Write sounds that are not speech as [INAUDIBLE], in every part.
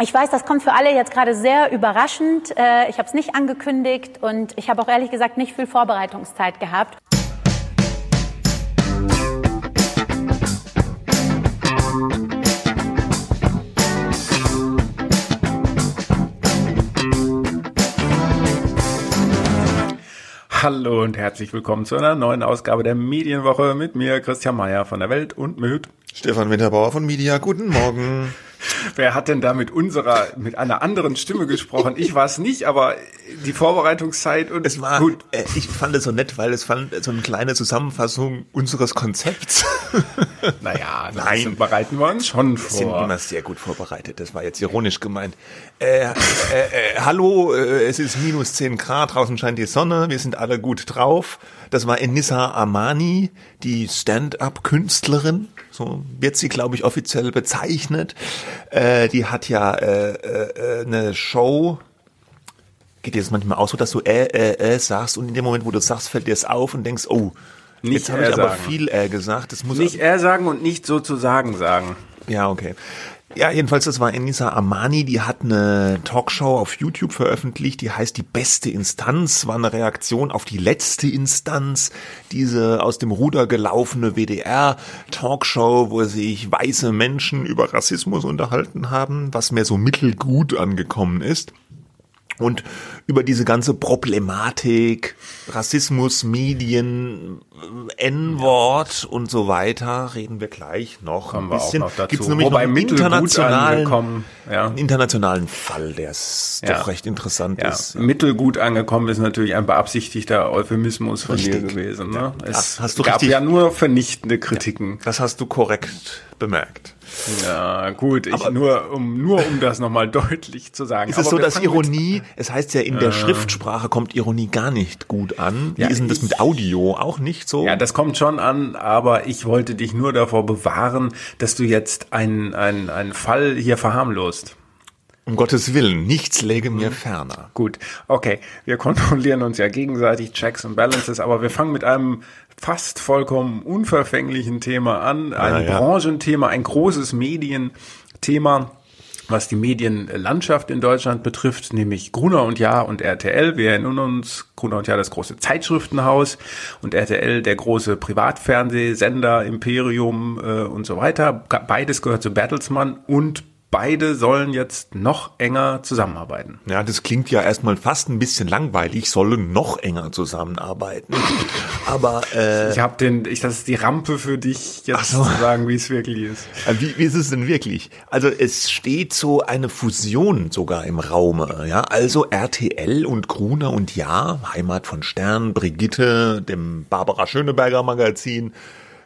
Ich weiß, das kommt für alle jetzt gerade sehr überraschend. Äh, ich habe es nicht angekündigt und ich habe auch ehrlich gesagt nicht viel Vorbereitungszeit gehabt. Hallo und herzlich willkommen zu einer neuen Ausgabe der Medienwoche mit mir, Christian Mayer von der Welt und mit Stefan Winterbauer von Media. Guten Morgen. Wer hat denn da mit unserer, mit einer anderen Stimme gesprochen? Ich war es nicht, aber die Vorbereitungszeit und es war gut. Äh, ich fand es so nett, weil es fand so eine kleine Zusammenfassung unseres Konzepts. Naja, [LAUGHS] nein, bereiten wir uns schon vor. Wir sind immer sehr gut vorbereitet. Das war jetzt ironisch gemeint. Äh, äh, äh, hallo, äh, es ist minus 10 Grad, draußen scheint die Sonne, wir sind alle gut drauf. Das war Enissa Armani, die Stand-up-Künstlerin, so wird sie, glaube ich, offiziell bezeichnet. Äh, die hat ja äh, äh, eine Show, geht dir das manchmal auch so, dass du äh, äh, äh sagst und in dem Moment, wo du sagst, fällt dir es auf und denkst, oh, nicht jetzt habe ich aber sagen. viel äh gesagt. Das muss nicht er sagen und nicht sozusagen sagen. Ja, okay. Ja, jedenfalls, das war Enisa Amani, die hat eine Talkshow auf YouTube veröffentlicht, die heißt Die beste Instanz, war eine Reaktion auf die letzte Instanz, diese aus dem Ruder gelaufene WDR-Talkshow, wo sich weiße Menschen über Rassismus unterhalten haben, was mir so mittelgut angekommen ist. Und über diese ganze Problematik, Rassismus, Medien, N-Wort und so weiter reden wir gleich noch Kommen ein bisschen. Gibt es nämlich Wobei noch einen internationalen, ja. einen internationalen Fall, der ja. doch recht interessant ja. ist. Mittelgut angekommen ist natürlich ein beabsichtigter Euphemismus von richtig. dir gewesen. Ne? Es hast du gab richtig, ja nur vernichtende Kritiken. das hast du korrekt bemerkt. Ja, gut, ich nur um nur um das nochmal [LAUGHS] deutlich zu sagen. Ist es so, dass Ironie, es heißt ja in der äh, Schriftsprache kommt Ironie gar nicht gut an. Wie ja, ist denn das mit Audio? Auch nicht so? Ja, das kommt schon an, aber ich wollte dich nur davor bewahren, dass du jetzt einen, einen, einen Fall hier verharmlost. Um Gottes Willen, nichts läge mir mhm. ferner. Gut, okay. Wir [LAUGHS] kontrollieren uns ja gegenseitig, Checks und Balances, aber wir fangen mit einem fast vollkommen unverfänglichen Thema an. Ein ja, Branchenthema, ein großes Medienthema was die Medienlandschaft in Deutschland betrifft, nämlich Gruner und Jahr und RTL. Wir erinnern uns, Gruner und Jahr das große Zeitschriftenhaus und RTL der große Privatfernsehsender, Imperium äh, und so weiter. Beides gehört zu Bertelsmann und beide sollen jetzt noch enger zusammenarbeiten. Ja, das klingt ja erstmal fast ein bisschen langweilig, sollen noch enger zusammenarbeiten. Aber äh, ich habe den, ich das ist die Rampe für dich jetzt so. zu sagen, wie es wirklich ist. Äh, wie, wie ist es denn wirklich? Also es steht so eine Fusion sogar im Raume, ja. Also RTL und Gruner und Ja, Heimat von Stern, Brigitte, dem Barbara Schöneberger Magazin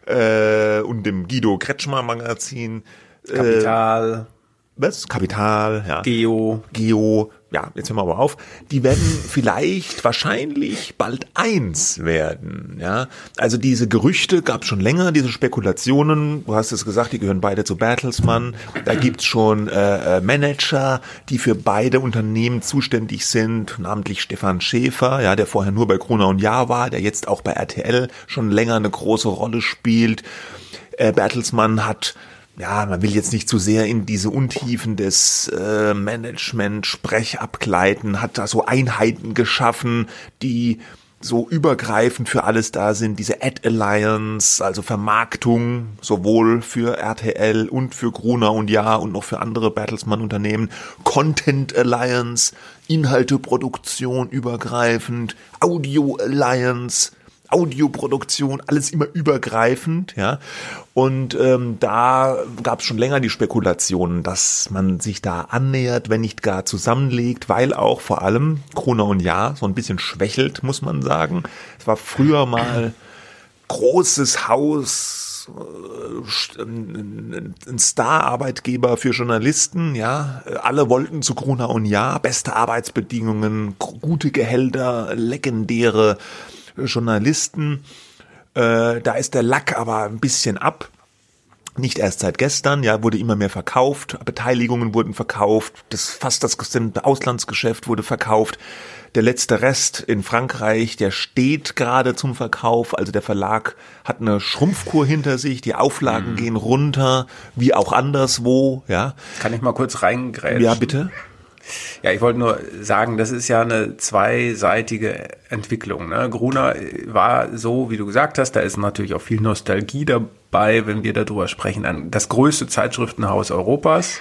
äh, und dem Guido Kretschmer Magazin. Kapital. Äh, was? Kapital, ja. Geo. Geo, ja, jetzt hören wir aber auf. Die werden vielleicht, wahrscheinlich bald eins werden, ja. Also diese Gerüchte gab schon länger, diese Spekulationen. Du hast es gesagt, die gehören beide zu Bertelsmann. Da gibt's schon äh, äh, Manager, die für beide Unternehmen zuständig sind, namentlich Stefan Schäfer, ja, der vorher nur bei Gruner und Jahr war, der jetzt auch bei RTL schon länger eine große Rolle spielt. Äh, Bertelsmann hat ja, man will jetzt nicht zu sehr in diese Untiefen des äh, Management-Sprech abgleiten, hat da so Einheiten geschaffen, die so übergreifend für alles da sind, diese Ad Alliance, also Vermarktung, sowohl für RTL und für Gruner und Ja und noch für andere Bertelsmann-Unternehmen, Content Alliance, Inhalteproduktion übergreifend, Audio Alliance, Audioproduktion, alles immer übergreifend, ja. Und ähm, da gab es schon länger die Spekulationen, dass man sich da annähert, wenn nicht gar zusammenlegt, weil auch vor allem Krone und Ja so ein bisschen schwächelt, muss man sagen. Es war früher mal großes Haus, äh, ein Star-Arbeitgeber für Journalisten, ja. Alle wollten zu Gruner und Ja, beste Arbeitsbedingungen, gute Gehälter, legendäre Journalisten. Äh, da ist der Lack aber ein bisschen ab. nicht erst seit gestern, ja, wurde immer mehr verkauft, Beteiligungen wurden verkauft, das fast das gesamte Auslandsgeschäft wurde verkauft. Der letzte Rest in Frankreich, der steht gerade zum Verkauf. Also der Verlag hat eine Schrumpfkur hinter sich, die Auflagen mhm. gehen runter, wie auch anderswo, ja. Kann ich mal kurz reingrätschen? Ja, bitte. Ja, ich wollte nur sagen, das ist ja eine zweiseitige Entwicklung. Ne? Gruner war so, wie du gesagt hast, da ist natürlich auch viel Nostalgie dabei, wenn wir darüber sprechen. Das größte Zeitschriftenhaus Europas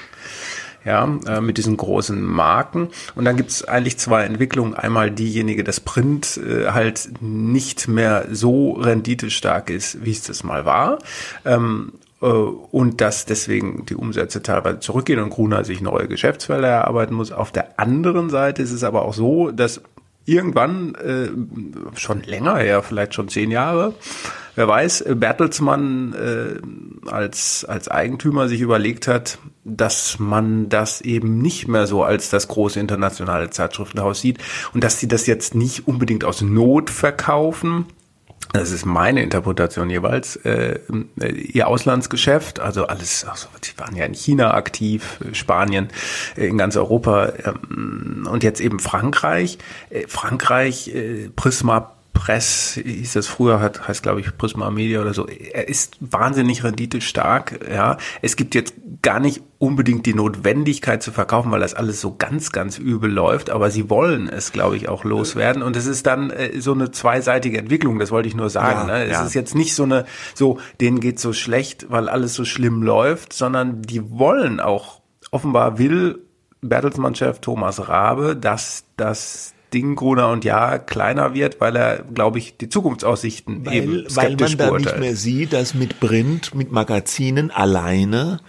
ja, äh, mit diesen großen Marken. Und dann gibt es eigentlich zwei Entwicklungen. Einmal diejenige, dass Print äh, halt nicht mehr so renditestark ist, wie es das mal war. Ähm, äh, und dass deswegen die Umsätze teilweise zurückgehen und Gruner sich neue Geschäftsfelder erarbeiten muss. Auf der anderen Seite ist es aber auch so, dass irgendwann, äh, schon länger her, vielleicht schon zehn Jahre, wer weiß, Bertelsmann äh, als, als Eigentümer sich überlegt hat, dass man das eben nicht mehr so als das große internationale Zeitschriftenhaus sieht und dass sie das jetzt nicht unbedingt aus Not verkaufen, das ist meine Interpretation jeweils, äh, ihr Auslandsgeschäft, also alles, also die waren ja in China aktiv, Spanien, äh, in ganz Europa ähm, und jetzt eben Frankreich. Äh, Frankreich, äh, Prisma Press hieß das früher, hat, heißt glaube ich Prisma Media oder so. Er ist wahnsinnig renditestark. Ja, es gibt jetzt gar nicht unbedingt die Notwendigkeit zu verkaufen, weil das alles so ganz, ganz übel läuft. Aber sie wollen es, glaube ich, auch loswerden. Und es ist dann äh, so eine zweiseitige Entwicklung. Das wollte ich nur sagen. Ja, ne? Es ja. ist jetzt nicht so eine, so denen geht so schlecht, weil alles so schlimm läuft, sondern die wollen auch offenbar will Bertelsmann-Chef Thomas Rabe, dass das Ding Gruner und Ja kleiner wird, weil er, glaube ich, die Zukunftsaussichten weil, eben skeptisch Weil man da nicht mehr sieht, dass mit Print, mit Magazinen alleine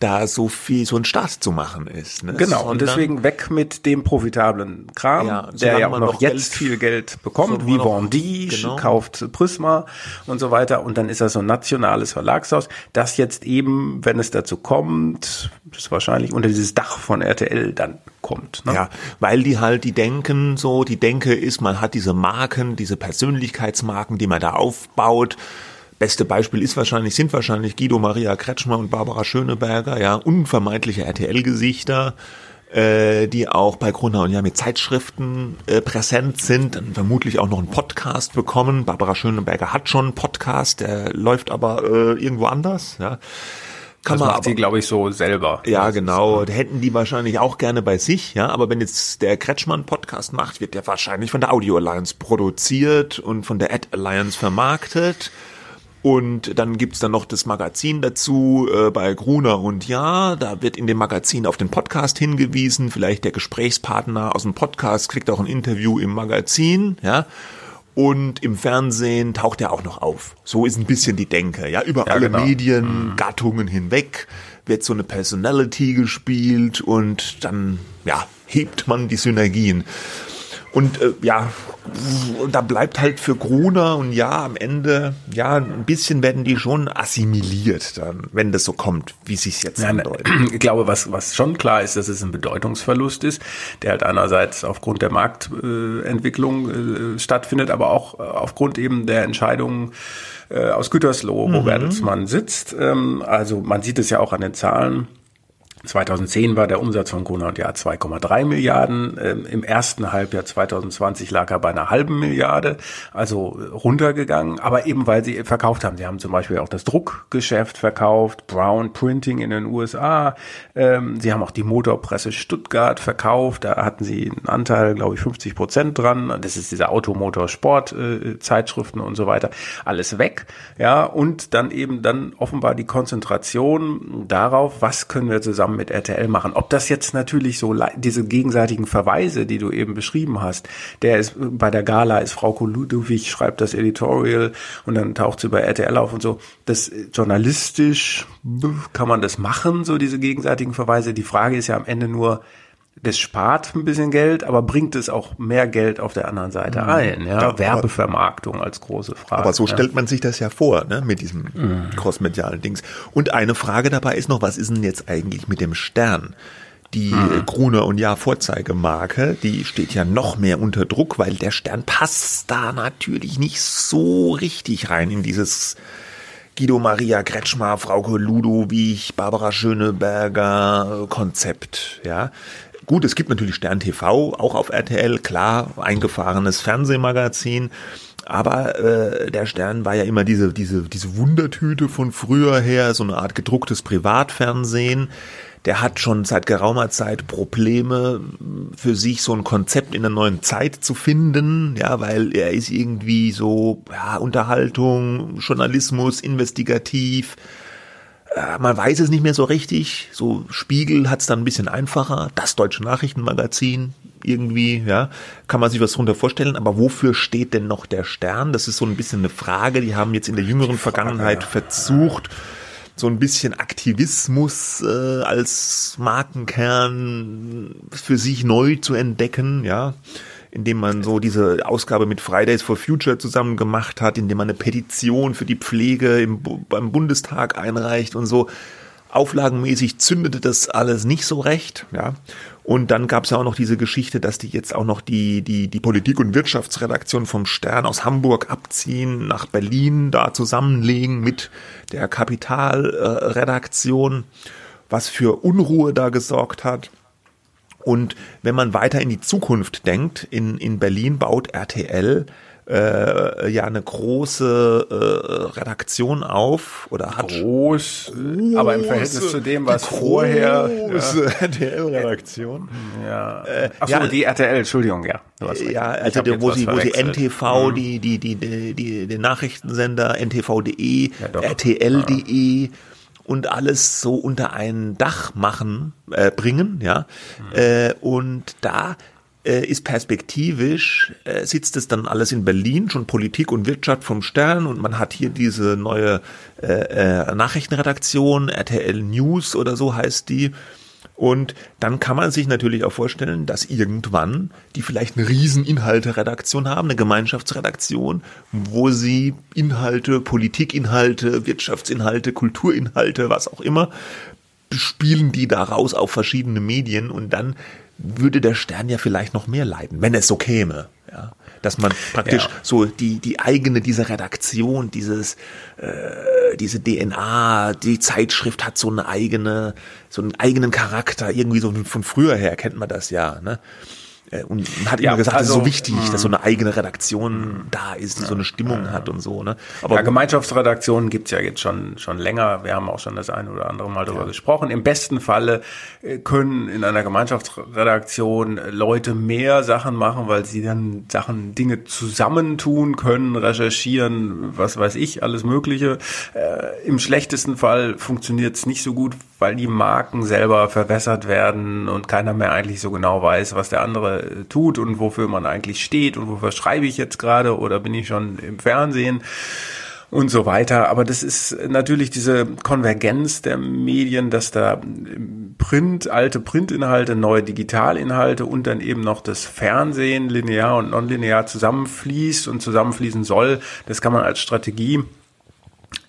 da so viel, so ein Staat zu machen ist. Ne? Genau, Sondern, und deswegen weg mit dem profitablen Kram, ja, der ja auch noch jetzt Geld, viel Geld bekommt, wie Vendy, genau. kauft Prisma und so weiter. Und dann ist das so ein nationales Verlagshaus, das jetzt eben, wenn es dazu kommt, das wahrscheinlich unter dieses Dach von RTL dann kommt. Ne? Ja, weil die halt, die denken so, die Denke ist, man hat diese Marken, diese Persönlichkeitsmarken, die man da aufbaut, Beste Beispiel ist wahrscheinlich, sind wahrscheinlich Guido Maria Kretschmer und Barbara Schöneberger, ja, unvermeidliche RTL-Gesichter, äh, die auch bei Gruner und ja mit Zeitschriften äh, präsent sind, dann vermutlich auch noch einen Podcast bekommen. Barbara Schöneberger hat schon einen Podcast, der läuft aber äh, irgendwo anders, ja. Kann das man macht sie, glaube ich, so selber. Ja, genau. Ist, hätten die wahrscheinlich auch gerne bei sich, ja. Aber wenn jetzt der Kretschmann Podcast macht, wird der wahrscheinlich von der Audio Alliance produziert und von der Ad Alliance vermarktet. Und dann gibt's dann noch das Magazin dazu äh, bei Gruner und Ja. Da wird in dem Magazin auf den Podcast hingewiesen. Vielleicht der Gesprächspartner aus dem Podcast kriegt auch ein Interview im Magazin. Ja. Und im Fernsehen taucht er auch noch auf. So ist ein bisschen die Denke. Ja, über ja, alle genau. Mediengattungen mhm. hinweg wird so eine Personality gespielt und dann ja hebt man die Synergien. Und äh, ja, da bleibt halt für Gruner und ja, am Ende, ja, ein bisschen werden die schon assimiliert dann, wenn das so kommt, wie sich jetzt ja, andeutet. [CLEARS THROAT] Ich glaube, was, was schon klar ist, dass es ein Bedeutungsverlust ist, der halt einerseits aufgrund der Marktentwicklung äh, stattfindet, aber auch aufgrund eben der Entscheidungen äh, aus Gütersloh, wo mhm. Bertelsmann sitzt. Ähm, also man sieht es ja auch an den Zahlen 2010 war der Umsatz von Gruner und Jahr 2,3 Milliarden. Ähm, Im ersten Halbjahr 2020 lag er bei einer halben Milliarde, also runtergegangen. Aber eben weil sie verkauft haben. Sie haben zum Beispiel auch das Druckgeschäft verkauft, Brown Printing in den USA. Ähm, sie haben auch die Motorpresse Stuttgart verkauft. Da hatten sie einen Anteil, glaube ich, 50 Prozent dran. Das ist diese Automotorsport äh, und so weiter. Alles weg. Ja, und dann eben dann offenbar die Konzentration darauf, was können wir zusammen mit RTL machen. Ob das jetzt natürlich so diese gegenseitigen Verweise, die du eben beschrieben hast, der ist bei der Gala ist Frau Ludwig schreibt das Editorial und dann taucht sie bei RTL auf und so. Das journalistisch kann man das machen, so diese gegenseitigen Verweise. Die Frage ist ja am Ende nur, das spart ein bisschen Geld, aber bringt es auch mehr Geld auf der anderen Seite mhm. ein. Ja? ja Werbevermarktung als große Frage. Aber so ja. stellt man sich das ja vor, ne? mit diesem mhm. crossmedialen Dings. Und eine Frage dabei ist noch, was ist denn jetzt eigentlich mit dem Stern? Die mhm. Gruner und Ja Vorzeigemarke, die steht ja noch mehr unter Druck, weil der Stern passt da natürlich nicht so richtig rein in dieses Guido Maria Kretschmer, Frauke Ludowig, Barbara Schöneberger Konzept, ja. Gut, es gibt natürlich Stern TV, auch auf RTL, klar, eingefahrenes Fernsehmagazin. Aber äh, der Stern war ja immer diese, diese, diese Wundertüte von früher her, so eine Art gedrucktes Privatfernsehen. Der hat schon seit geraumer Zeit Probleme für sich so ein Konzept in der neuen Zeit zu finden, ja, weil er ist irgendwie so ja, Unterhaltung, Journalismus, investigativ, man weiß es nicht mehr so richtig. So Spiegel hat es dann ein bisschen einfacher. Das deutsche Nachrichtenmagazin irgendwie, ja, kann man sich was drunter vorstellen. Aber wofür steht denn noch der Stern? Das ist so ein bisschen eine Frage. Die haben jetzt in der jüngeren Vergangenheit versucht, so ein bisschen Aktivismus äh, als Markenkern für sich neu zu entdecken, ja indem man so diese Ausgabe mit Fridays for Future zusammen gemacht hat, indem man eine Petition für die Pflege im, beim Bundestag einreicht und so. Auflagenmäßig zündete das alles nicht so recht, ja. Und dann gab es ja auch noch diese Geschichte, dass die jetzt auch noch die, die, die Politik- und Wirtschaftsredaktion vom Stern aus Hamburg abziehen, nach Berlin da zusammenlegen mit der Kapitalredaktion, was für Unruhe da gesorgt hat. Und wenn man weiter in die Zukunft denkt, in, in Berlin baut RTL äh, ja eine große äh, Redaktion auf oder hat groß, große, aber im Verhältnis zu dem, was vorher große [LAUGHS] ja. RTL-Redaktion. Ja. Äh, Ach so, ja, die RTL, Entschuldigung, ja. Ja, also der, wo sie, wo sie NTV, mhm. die, die, die, die, die, den Nachrichtensender NTV.de, ja, RTL.de und alles so unter ein Dach machen, äh, bringen, ja. Mhm. Äh, und da äh, ist perspektivisch, äh, sitzt es dann alles in Berlin, schon Politik und Wirtschaft vom Stern und man hat hier diese neue äh, äh, Nachrichtenredaktion, RTL News oder so heißt die. Und dann kann man sich natürlich auch vorstellen, dass irgendwann die vielleicht eine riesen Inhalte-Redaktion haben, eine Gemeinschaftsredaktion, wo sie Inhalte, Politikinhalte, Wirtschaftsinhalte, Kulturinhalte, was auch immer, spielen die daraus auf verschiedene Medien und dann würde der Stern ja vielleicht noch mehr leiden, wenn es so käme. Ja dass man praktisch ja. so die die eigene diese Redaktion dieses äh, diese DNA die Zeitschrift hat so eine eigene so einen eigenen Charakter irgendwie so von früher her kennt man das ja ne und man hat ja, immer gesagt, also, das ist so wichtig, mh. dass so eine eigene Redaktion mh. da ist, die ja, so eine Stimmung ja, hat und so. Ne? Aber ja, Gemeinschaftsredaktionen gibt's ja jetzt schon, schon länger. Wir haben auch schon das eine oder andere Mal darüber gesprochen. Im besten Falle äh, können in einer Gemeinschaftsredaktion Leute mehr Sachen machen, weil sie dann Sachen, Dinge zusammentun können, recherchieren, was weiß ich, alles Mögliche. Äh, Im schlechtesten Fall funktioniert's nicht so gut, weil die Marken selber verwässert werden und keiner mehr eigentlich so genau weiß, was der andere tut und wofür man eigentlich steht und wofür schreibe ich jetzt gerade oder bin ich schon im Fernsehen und so weiter. Aber das ist natürlich diese Konvergenz der Medien, dass da Print, alte Printinhalte, neue Digitalinhalte und dann eben noch das Fernsehen linear und nonlinear zusammenfließt und zusammenfließen soll. Das kann man als Strategie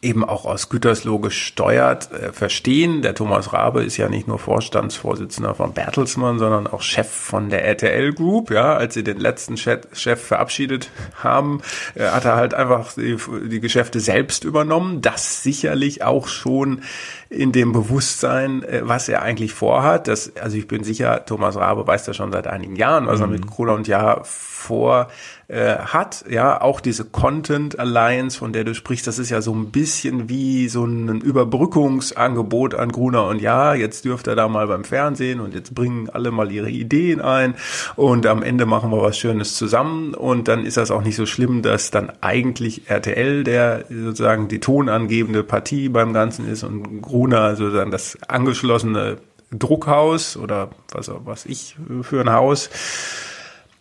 eben auch aus Gütersloh gesteuert äh, verstehen. Der Thomas Rabe ist ja nicht nur Vorstandsvorsitzender von Bertelsmann, sondern auch Chef von der RTL Group. Ja, als sie den letzten Chef verabschiedet haben, äh, hat er halt einfach die, die Geschäfte selbst übernommen. Das sicherlich auch schon in dem Bewusstsein, äh, was er eigentlich vorhat. Das, also ich bin sicher, Thomas Rabe weiß das schon seit einigen Jahren, was er mit Corona und Jahr vor äh, hat. Ja, auch diese Content Alliance, von der du sprichst, das ist ja so ein bisschen wie so ein Überbrückungsangebot an Gruner und ja, jetzt dürft ihr da mal beim Fernsehen und jetzt bringen alle mal ihre Ideen ein und am Ende machen wir was Schönes zusammen und dann ist das auch nicht so schlimm, dass dann eigentlich RTL der sozusagen die tonangebende Partie beim Ganzen ist und Gruner sozusagen das angeschlossene Druckhaus oder was, was ich für ein Haus.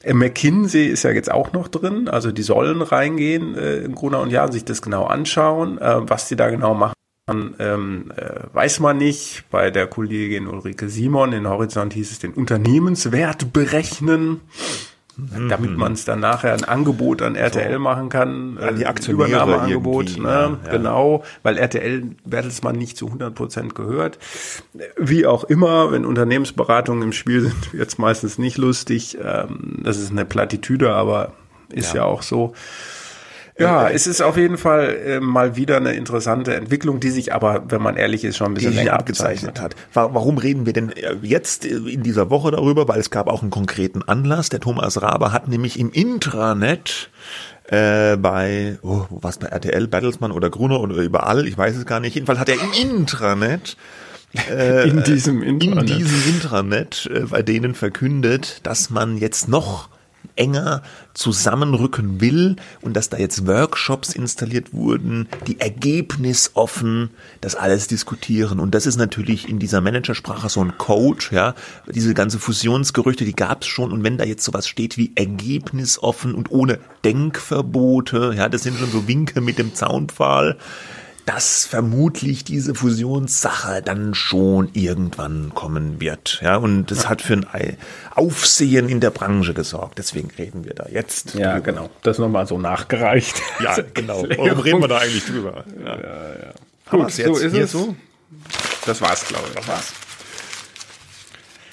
Äh, McKinsey ist ja jetzt auch noch drin, also die sollen reingehen äh, in Gruner und Jahr, sich das genau anschauen, äh, was die da genau machen. Ähm, äh, weiß man nicht. Bei der Kollegin Ulrike Simon in Horizont hieß es den Unternehmenswert berechnen. Mhm. damit man es dann nachher ein Angebot an RTL so. machen kann, an die äh, Aktionäre Übernahmeangebot, ne? Ja, ja. genau, weil RTL Bertelsmann nicht zu 100 Prozent gehört. Wie auch immer, wenn Unternehmensberatungen im Spiel sind, [LAUGHS] jetzt meistens nicht lustig. Ähm, das ist eine Plattitüde, aber ist ja, ja auch so. Ja, es ist auf jeden Fall äh, mal wieder eine interessante Entwicklung, die sich aber, wenn man ehrlich ist, schon ein bisschen länger abgezeichnet hat. Warum reden wir denn äh, jetzt äh, in dieser Woche darüber? Weil es gab auch einen konkreten Anlass. Der Thomas Raber hat nämlich im Intranet äh, bei, oh, was bei RTL, Battlesman oder Gruner oder überall, ich weiß es gar nicht. Jedenfalls hat er im Intranet äh, in diesem Intranet, in diesem Intranet äh, bei denen verkündet, dass man jetzt noch enger zusammenrücken will und dass da jetzt Workshops installiert wurden, die ergebnisoffen das alles diskutieren. Und das ist natürlich in dieser Managersprache so ein Code, ja. Diese ganze Fusionsgerüchte, die gab es schon. Und wenn da jetzt sowas steht wie ergebnisoffen und ohne Denkverbote, ja, das sind schon so Winke mit dem Zaunpfahl dass vermutlich diese Fusionssache dann schon irgendwann kommen wird. Ja, und das hat für ein Aufsehen in der Branche gesorgt. Deswegen reden wir da jetzt. Ja, drüber. genau. Das nochmal so nachgereicht. [LAUGHS] Ja, genau. [LAUGHS] Warum reden wir da eigentlich drüber? Ja, ja. ja. Gut, so ist es. So? Das war's, glaube ich. Das war's.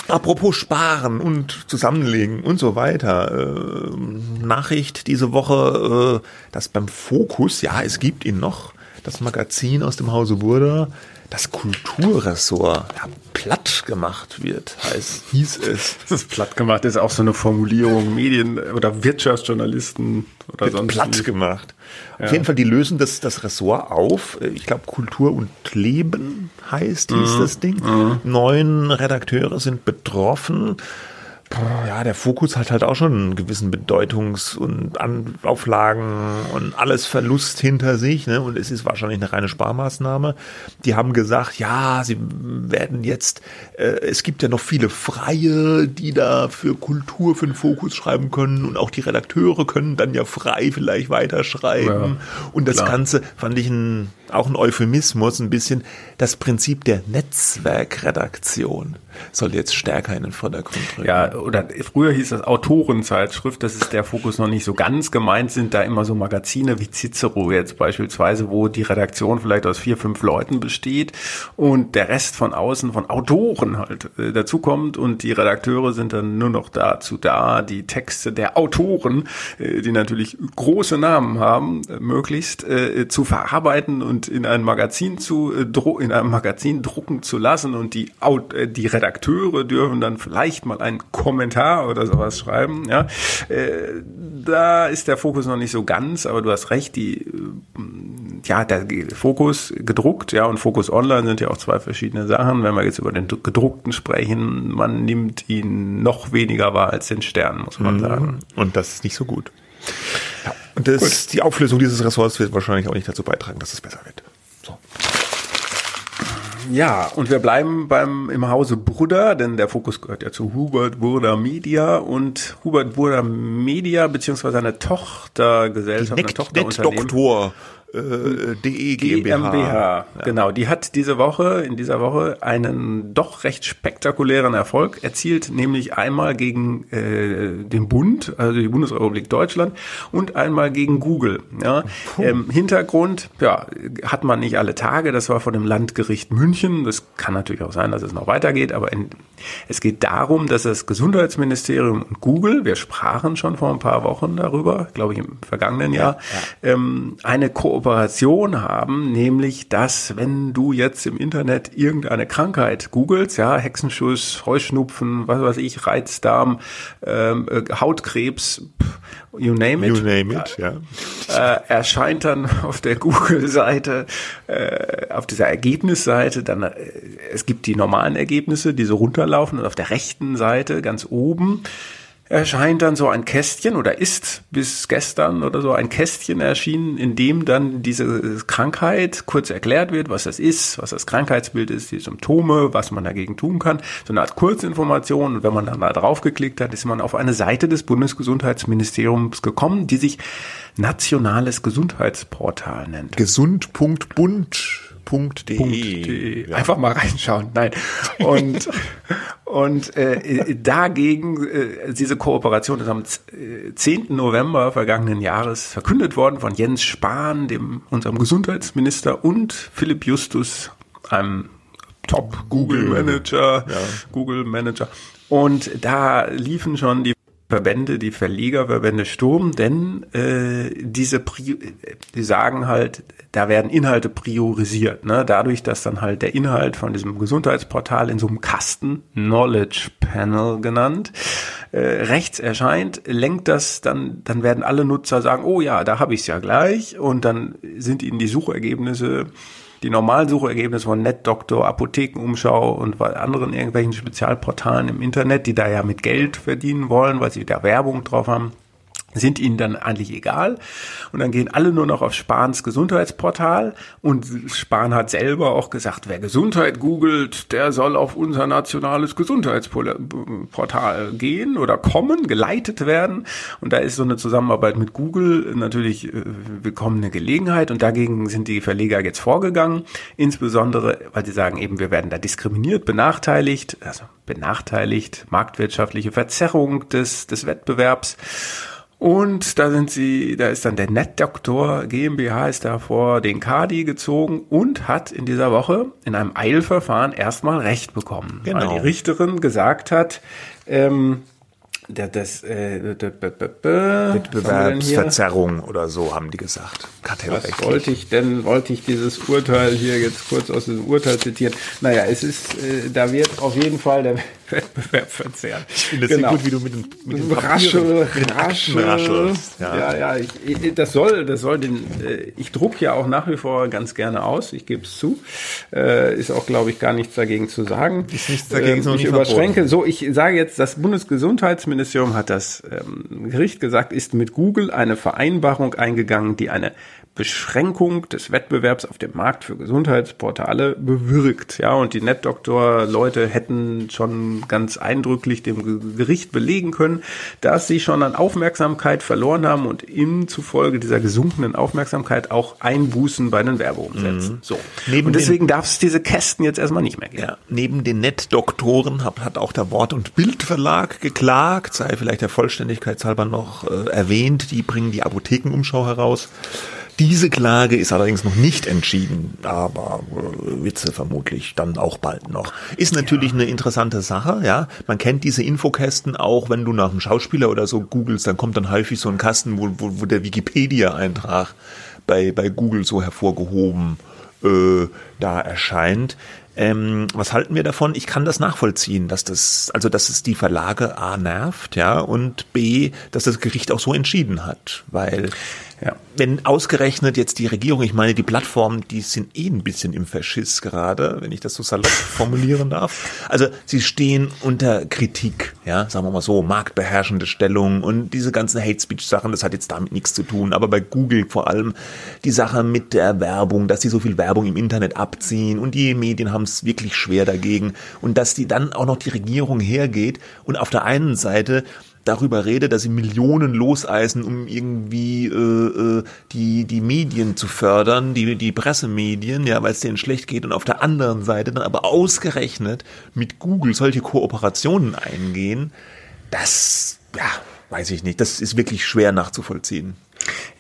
Apropos Sparen und Zusammenlegen und so weiter. Äh, Nachricht diese Woche, äh, dass beim Fokus, ja, es gibt ihn noch, das Magazin aus dem Hause Burda, das Kulturressort ja, platt gemacht wird, heißt, hieß es. [LAUGHS] Das ist platt gemacht, ist auch so eine Formulierung, Medien- oder Wirtschaftsjournalisten oder wird sonst. Platt wie. gemacht. Ja. Auf jeden Fall, die lösen das, das Ressort auf. Ich glaube, Kultur und Leben heißt, hieß mhm. das Ding. Mhm. Neun Redakteure sind betroffen ja, der Fokus hat halt auch schon einen gewissen Bedeutungs- und Auflagen und alles Verlust hinter sich. Ne? Und es ist wahrscheinlich eine reine Sparmaßnahme. Die haben gesagt, ja, sie werden jetzt, äh, es gibt ja noch viele Freie, die da für Kultur, für den Fokus schreiben können. Und auch die Redakteure können dann ja frei vielleicht weiterschreiben. Ja, und das klar. Ganze fand ich ein, auch ein Euphemismus, ein bisschen das Prinzip der Netzwerkredaktion soll jetzt stärker in den Vordergrund rücken. Ja, oder früher hieß das Autorenzeitschrift, das ist der Fokus noch nicht so ganz gemeint, sind da immer so Magazine wie Cicero jetzt beispielsweise, wo die Redaktion vielleicht aus vier, fünf Leuten besteht und der Rest von außen von Autoren halt äh, dazukommt und die Redakteure sind dann nur noch dazu da, die Texte der Autoren, äh, die natürlich große Namen haben, äh, möglichst äh, zu verarbeiten und in ein Magazin zu äh, in einem Magazin drucken zu lassen und die, äh, die Redakteure dürfen dann vielleicht mal einen Kommentar oder sowas schreiben. Ja, äh, da ist der Fokus noch nicht so ganz, aber du hast recht, die ja der Fokus gedruckt, ja und Fokus Online sind ja auch zwei verschiedene Sachen. Wenn wir jetzt über den gedruckten sprechen, man nimmt ihn noch weniger wahr als den Stern, muss man mhm. sagen. Und das ist nicht so gut. Ja. Und das, die Auflösung dieses Ressorts wird wahrscheinlich auch nicht dazu beitragen, dass es besser wird. So. Ja, und wir bleiben beim im Hause Brudder, denn der Fokus gehört ja zu Hubert Burda Media und Hubert Burda Media beziehungsweise eine Tochtergesellschaft, eine Tochterunternehmen. Doktor äh, DE GmbH. GmbH. Ja. Genau, die hat diese Woche, in dieser Woche einen doch recht spektakulären Erfolg erzielt, nämlich einmal gegen äh, den Bund, also die Bundesrepublik Deutschland und einmal gegen Google. Ja. Ähm, Hintergrund, ja, hat man nicht alle Tage, das war von dem Landgericht München. Das kann natürlich auch sein, dass es noch weitergeht, aber in, es geht darum, dass das Gesundheitsministerium und Google, wir sprachen schon vor ein paar Wochen darüber, glaube ich im vergangenen Jahr, ja, ja. Ähm, eine Kooperation Kooperation haben, nämlich dass wenn du jetzt im Internet irgendeine Krankheit googelst, ja, Hexenschuss, Heuschnupfen, was weiß ich, Reizdarm, ähm, äh, Hautkrebs, you name it, you name it ja. äh, erscheint dann auf der Google-Seite, äh, auf dieser Ergebnisseite, dann äh, es gibt die normalen Ergebnisse, die so runterlaufen und auf der rechten Seite ganz oben erscheint dann so ein Kästchen oder ist bis gestern oder so ein Kästchen erschienen, in dem dann diese Krankheit kurz erklärt wird, was das ist, was das Krankheitsbild ist, die Symptome, was man dagegen tun kann. So eine Art Kurzinformation. Und wenn man dann da draufgeklickt hat, ist man auf eine Seite des Bundesgesundheitsministeriums gekommen, die sich Nationales Gesundheitsportal nennt. Gesund.bund www.de. Ja. Einfach mal reinschauen. Nein. Und, und äh, dagegen, äh, diese Kooperation ist am 10. Äh, November vergangenen Jahres verkündet worden von Jens Spahn, dem unserem Gesundheitsminister, und Philipp Justus, einem Top Google Manager, ja. Google Manager. Und da liefen schon die Verbände, die Verlegerverbände Sturm, denn äh, diese Pri die sagen halt, da werden Inhalte priorisiert. Ne? Dadurch, dass dann halt der Inhalt von diesem Gesundheitsportal in so einem Kasten, Knowledge Panel genannt, äh, rechts erscheint, lenkt das dann, dann werden alle Nutzer sagen, oh ja, da habe ich es ja gleich und dann sind ihnen die Suchergebnisse die normalen Suchergebnisse von NetDoktor, Apothekenumschau und anderen irgendwelchen Spezialportalen im Internet, die da ja mit Geld verdienen wollen, weil sie da Werbung drauf haben, sind ihnen dann eigentlich egal. Und dann gehen alle nur noch auf Spahns Gesundheitsportal. Und Spahn hat selber auch gesagt, wer Gesundheit googelt, der soll auf unser nationales Gesundheitsportal gehen oder kommen, geleitet werden. Und da ist so eine Zusammenarbeit mit Google natürlich äh, willkommene Gelegenheit. Und dagegen sind die Verleger jetzt vorgegangen. Insbesondere, weil sie sagen eben, wir werden da diskriminiert, benachteiligt, also benachteiligt, marktwirtschaftliche Verzerrung des, des Wettbewerbs. Und da sind sie, da ist dann der NetDoktor GmbH ist da vor den Kadi gezogen und hat in dieser Woche in einem Eilverfahren erstmal Recht bekommen. Genau. Weil die Richterin gesagt hat, ähm, das, äh, Wettbewerbsverzerrung oder so haben die gesagt. Was wollte ich denn, wollte ich dieses Urteil hier jetzt kurz aus dem Urteil zitieren? Naja, es ist, äh, da wird auf jeden Fall der Wettbewerb verzerrt. Ich finde es genau. sehr gut, wie du mit den, mit den Raschel, Raschel, raschelst. Ja, ja, ja ich, ich, das soll, das soll den, äh, ich druck ja auch nach wie vor ganz gerne aus, ich gebe es zu. Äh, ist auch, glaube ich, gar nichts dagegen zu sagen. Ist nichts dagegen äh, Ich überschränke. So, ich sage jetzt, das Bundesgesundheitsministerium hat das ähm, Gericht gesagt, ist mit Google eine Vereinbarung eingegangen, die eine Beschränkung des Wettbewerbs auf dem Markt für Gesundheitsportale bewirkt. Ja, und die NetDoktor-Leute hätten schon ganz eindrücklich dem Gericht belegen können, dass sie schon an Aufmerksamkeit verloren haben und ihnen zufolge dieser gesunkenen Aufmerksamkeit auch Einbußen bei den Werbeumsätzen. Mhm. So. Neben und deswegen darf es diese Kästen jetzt erstmal nicht mehr geben. Ja, neben den NetDoktoren hat, hat auch der Wort- und Bildverlag geklagt, sei vielleicht der Vollständigkeit halber noch äh, erwähnt, die bringen die Apothekenumschau heraus. Diese Klage ist allerdings noch nicht entschieden, aber äh, Witze vermutlich dann auch bald noch. Ist natürlich ja. eine interessante Sache, ja. Man kennt diese Infokästen auch, wenn du nach einem Schauspieler oder so googelst, dann kommt dann häufig so ein Kasten, wo, wo, wo der Wikipedia-Eintrag bei, bei Google so hervorgehoben äh, da erscheint. Ähm, was halten wir davon? Ich kann das nachvollziehen, dass das, also dass es die Verlage A nervt, ja, und B, dass das Gericht auch so entschieden hat, weil ja. Wenn ausgerechnet jetzt die Regierung, ich meine, die Plattformen, die sind eh ein bisschen im Verschiss gerade, wenn ich das so salopp [LAUGHS] formulieren darf. Also sie stehen unter Kritik, ja, sagen wir mal so, marktbeherrschende Stellung und diese ganzen Hate Speech Sachen, das hat jetzt damit nichts zu tun, aber bei Google vor allem die Sache mit der Werbung, dass sie so viel Werbung im Internet abziehen und die Medien haben es wirklich schwer dagegen und dass die dann auch noch die Regierung hergeht und auf der einen Seite darüber rede, dass sie Millionen loseisen, um irgendwie äh, äh, die die Medien zu fördern, die die Pressemedien, ja, weil es denen schlecht geht und auf der anderen Seite dann aber ausgerechnet mit Google solche Kooperationen eingehen, das ja, weiß ich nicht, das ist wirklich schwer nachzuvollziehen.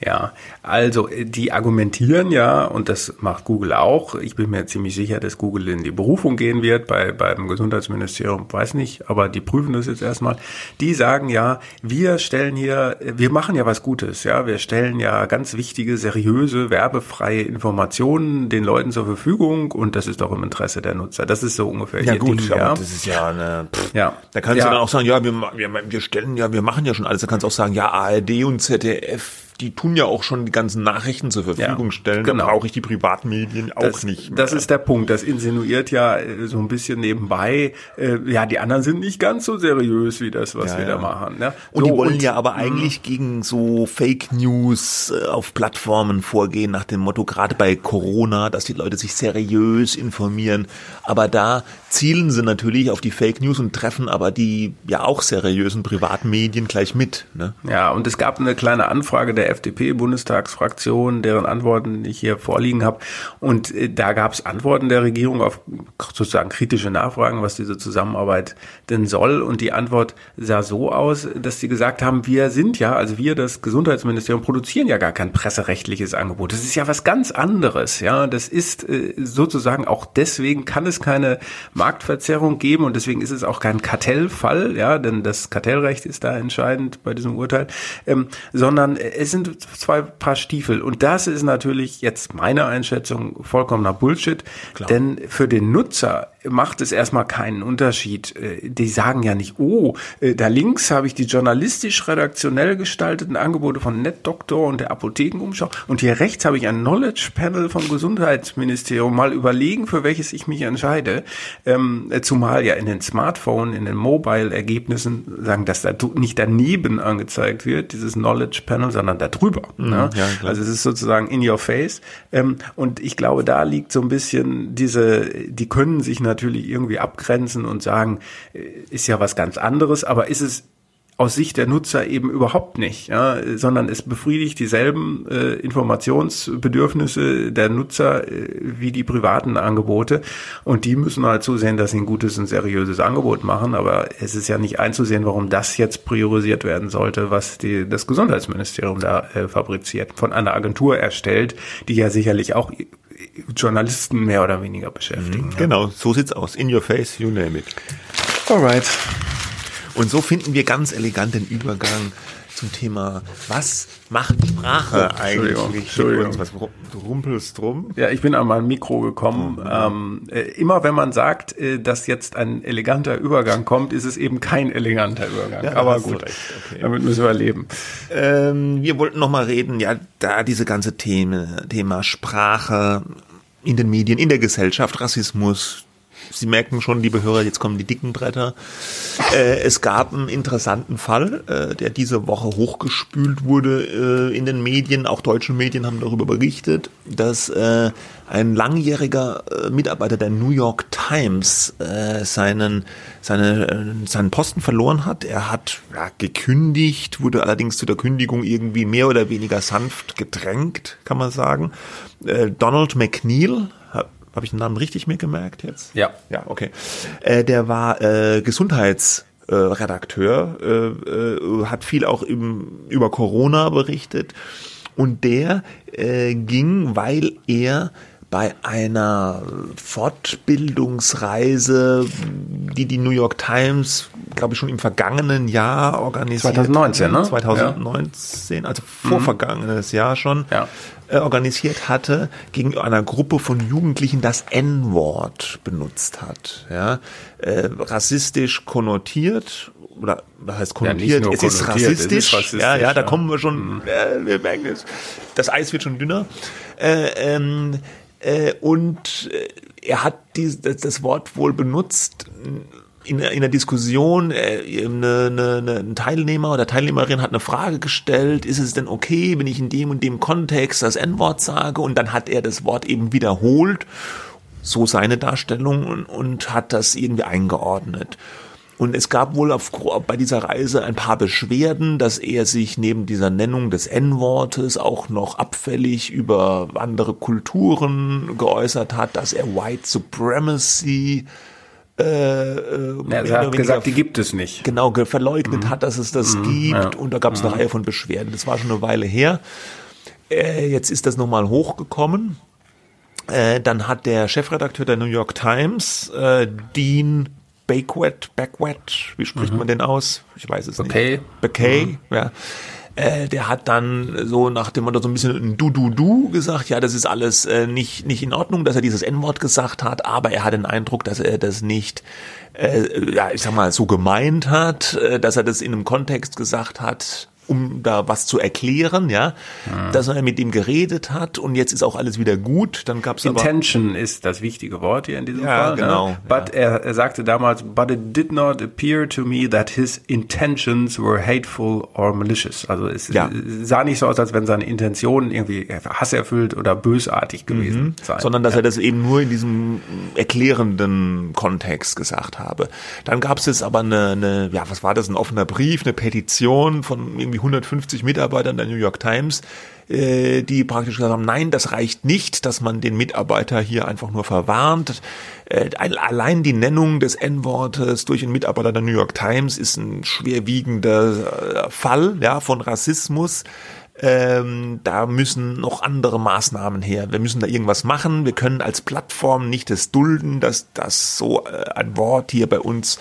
Ja, also äh, die argumentieren ja, und das macht Google auch. Ich bin mir ziemlich sicher, dass Google in die Berufung gehen wird bei beim Gesundheitsministerium, weiß nicht, aber die prüfen das jetzt erstmal. Die sagen ja, wir stellen hier, wir machen ja was Gutes, ja, wir stellen ja ganz wichtige, seriöse, werbefreie Informationen den Leuten zur Verfügung und das ist doch im Interesse der Nutzer. Das ist so ungefähr ja, gut, Ding, ja. Das ist ja eine, pff, ja. Da kannst ja. du dann auch sagen, ja, wir, wir, wir stellen ja, wir machen ja schon alles. Da kannst du auch sagen, ja, ARD und ZDF die tun ja auch schon die ganzen Nachrichten zur Verfügung ja, stellen. Genau. Da brauche ich die Privatmedien auch das, nicht. Mehr. Das ist der Punkt. Das insinuiert ja äh, so ein bisschen nebenbei. Äh, ja, die anderen sind nicht ganz so seriös wie das, was ja, wir ja. da machen. Ne? Und so, die wollen und, ja aber mhm. eigentlich gegen so Fake News äh, auf Plattformen vorgehen nach dem Motto gerade bei Corona, dass die Leute sich seriös informieren. Aber da zielen sie natürlich auf die Fake News und treffen aber die ja auch seriösen Privatmedien gleich mit. Ne? Ja, und es gab eine kleine Anfrage der FDP-Bundestagsfraktion, deren Antworten ich hier vorliegen habe. Und äh, da gab es Antworten der Regierung auf sozusagen kritische Nachfragen, was diese Zusammenarbeit denn soll. Und die Antwort sah so aus, dass sie gesagt haben, wir sind ja, also wir, das Gesundheitsministerium, produzieren ja gar kein presserechtliches Angebot. Das ist ja was ganz anderes. Ja, das ist äh, sozusagen auch deswegen kann es keine Marktverzerrung geben und deswegen ist es auch kein Kartellfall. Ja, denn das Kartellrecht ist da entscheidend bei diesem Urteil. Ähm, sondern es sind zwei Paar Stiefel. Und das ist natürlich jetzt meine Einschätzung vollkommener Bullshit. Klar. Denn für den Nutzer macht es erstmal keinen Unterschied. Äh, die sagen ja nicht, oh, äh, da links habe ich die journalistisch-redaktionell gestalteten Angebote von NetDoktor und der Apothekenumschau und hier rechts habe ich ein Knowledge Panel vom Gesundheitsministerium. Mal überlegen, für welches ich mich entscheide. Ähm, zumal ja in den Smartphone, in den Mobile-Ergebnissen sagen, dass da nicht daneben angezeigt wird, dieses Knowledge Panel, sondern da drüber. Mhm, ne? ja, also es ist sozusagen in your face. Ähm, und ich glaube, da liegt so ein bisschen diese, die können sich natürlich natürlich irgendwie abgrenzen und sagen, äh, ist ja was ganz anderes, aber ist es aus Sicht der Nutzer eben überhaupt nicht, ja, sondern es befriedigt dieselben äh, Informationsbedürfnisse der Nutzer äh, wie die privaten Angebote. Und die müssen halt zusehen, dass sie ein gutes und seriöses Angebot machen, aber es ist ja nicht einzusehen, warum das jetzt priorisiert werden sollte, was die, das Gesundheitsministerium da äh, fabriziert, von einer Agentur erstellt, die ja sicherlich auch Journalisten mehr oder weniger beschäftigen. Mhm, genau, so sieht's aus. In your face, you name it. Alright. Und so finden wir ganz elegant den Übergang zum Thema, was macht Sprache oh, eigentlich Entschuldigung, mit uns? Was, du rumpelst drum? Ja, ich bin an mein Mikro gekommen. Oh, ähm, äh, immer wenn man sagt, äh, dass jetzt ein eleganter Übergang kommt, ist es eben kein eleganter Übergang. Ja, Aber gut, okay. damit müssen wir leben. Ähm, wir wollten noch mal reden, ja, da diese ganze Thema, Thema Sprache in den Medien, in der Gesellschaft, Rassismus, Sie merken schon, liebe Hörer, jetzt kommen die dicken Bretter. Äh, es gab einen interessanten Fall, äh, der diese Woche hochgespült wurde äh, in den Medien. Auch deutsche Medien haben darüber berichtet, dass äh, ein langjähriger äh, Mitarbeiter der New York Times äh, seinen, seine, seinen Posten verloren hat. Er hat ja, gekündigt, wurde allerdings zu der Kündigung irgendwie mehr oder weniger sanft gedrängt, kann man sagen. Donald McNeil habe ich den Namen richtig mir gemerkt jetzt? Ja. Ja, okay. Äh, der war äh, Gesundheitsredakteur, äh, äh, hat viel auch im, über Corona berichtet und der äh, ging, weil er bei einer Fortbildungsreise, die die New York Times, glaube ich, schon im vergangenen Jahr organisiert 2019, ne? 2019, ja. also vorvergangenes mhm. Jahr schon, ja. äh, organisiert hatte, gegen einer Gruppe von Jugendlichen das N-Wort benutzt hat. Ja? Äh, rassistisch konnotiert oder was heißt konnotiert? Ja, es, ist rassistisch. es ist rassistisch. Ja, ja, da kommen wir schon. Mhm. Äh, wir merken es. Das Eis wird schon dünner. Äh, ähm, äh, und äh, er hat das, das Wort wohl benutzt in, in der Diskussion, äh, eine, eine, ein Teilnehmer oder Teilnehmerin hat eine Frage gestellt, ist es denn okay, wenn ich in dem und dem Kontext das N-Wort sage? Und dann hat er das Wort eben wiederholt, so seine Darstellung und, und hat das irgendwie eingeordnet. Und es gab wohl auf, bei dieser Reise ein paar Beschwerden, dass er sich neben dieser Nennung des N-Wortes auch noch abfällig über andere Kulturen geäußert hat, dass er White Supremacy äh, äh, er hat gesagt, die gibt es nicht. Genau, verleugnet mhm. hat, dass es das mhm, gibt ja. und da gab es eine mhm. Reihe von Beschwerden. Das war schon eine Weile her. Äh, jetzt ist das nochmal hochgekommen. Äh, dann hat der Chefredakteur der New York Times, äh, Dean Bakewet, Backwet, wie spricht mhm. man den aus? Ich weiß es okay. nicht. Bakay, mhm. ja. Äh, der hat dann so nach dem Motto so ein bisschen ein Du-Du-Du gesagt, ja, das ist alles äh, nicht, nicht in Ordnung, dass er dieses N-Wort gesagt hat, aber er hat den Eindruck, dass er das nicht, äh, ja, ich sag mal, so gemeint hat, äh, dass er das in einem Kontext gesagt hat, um da was zu erklären, ja, mhm. dass er mit ihm geredet hat und jetzt ist auch alles wieder gut. Dann gab's Intention aber, ist das wichtige Wort hier in diesem ja, Fall. Ne? Genau. Ne? But ja. er, er sagte damals, but it did not appear to me that his intentions were hateful or malicious. Also es ja. sah nicht so aus, als wenn seine Intentionen irgendwie hasserfüllt oder bösartig gewesen mhm. seien. Sondern dass ja. er das eben nur in diesem erklärenden Kontext gesagt habe. Dann gab es jetzt aber eine, eine, ja, was war das, ein offener Brief, eine Petition von irgendwie 150 Mitarbeitern der New York Times, äh, die praktisch gesagt haben, nein, das reicht nicht, dass man den Mitarbeiter hier einfach nur verwarnt. Äh, allein die Nennung des N-Wortes durch einen Mitarbeiter der New York Times ist ein schwerwiegender äh, Fall ja, von Rassismus. Ähm, da müssen noch andere Maßnahmen her. Wir müssen da irgendwas machen. Wir können als Plattform nicht es dulden, dass das so ein Wort hier bei uns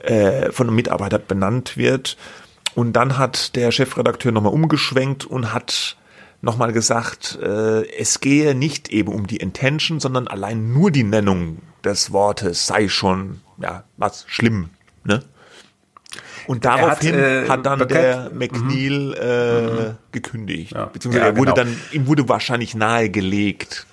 äh, von einem Mitarbeiter benannt wird. Und dann hat der Chefredakteur nochmal umgeschwenkt und hat nochmal gesagt, äh, es gehe nicht eben um die Intention, sondern allein nur die Nennung des Wortes sei schon, ja, was schlimm, ne? Und daraufhin hat, äh, hat, dann der McNeil äh, mhm. gekündigt. Ja. Beziehungsweise ja, er wurde genau. dann, ihm wurde wahrscheinlich nahegelegt,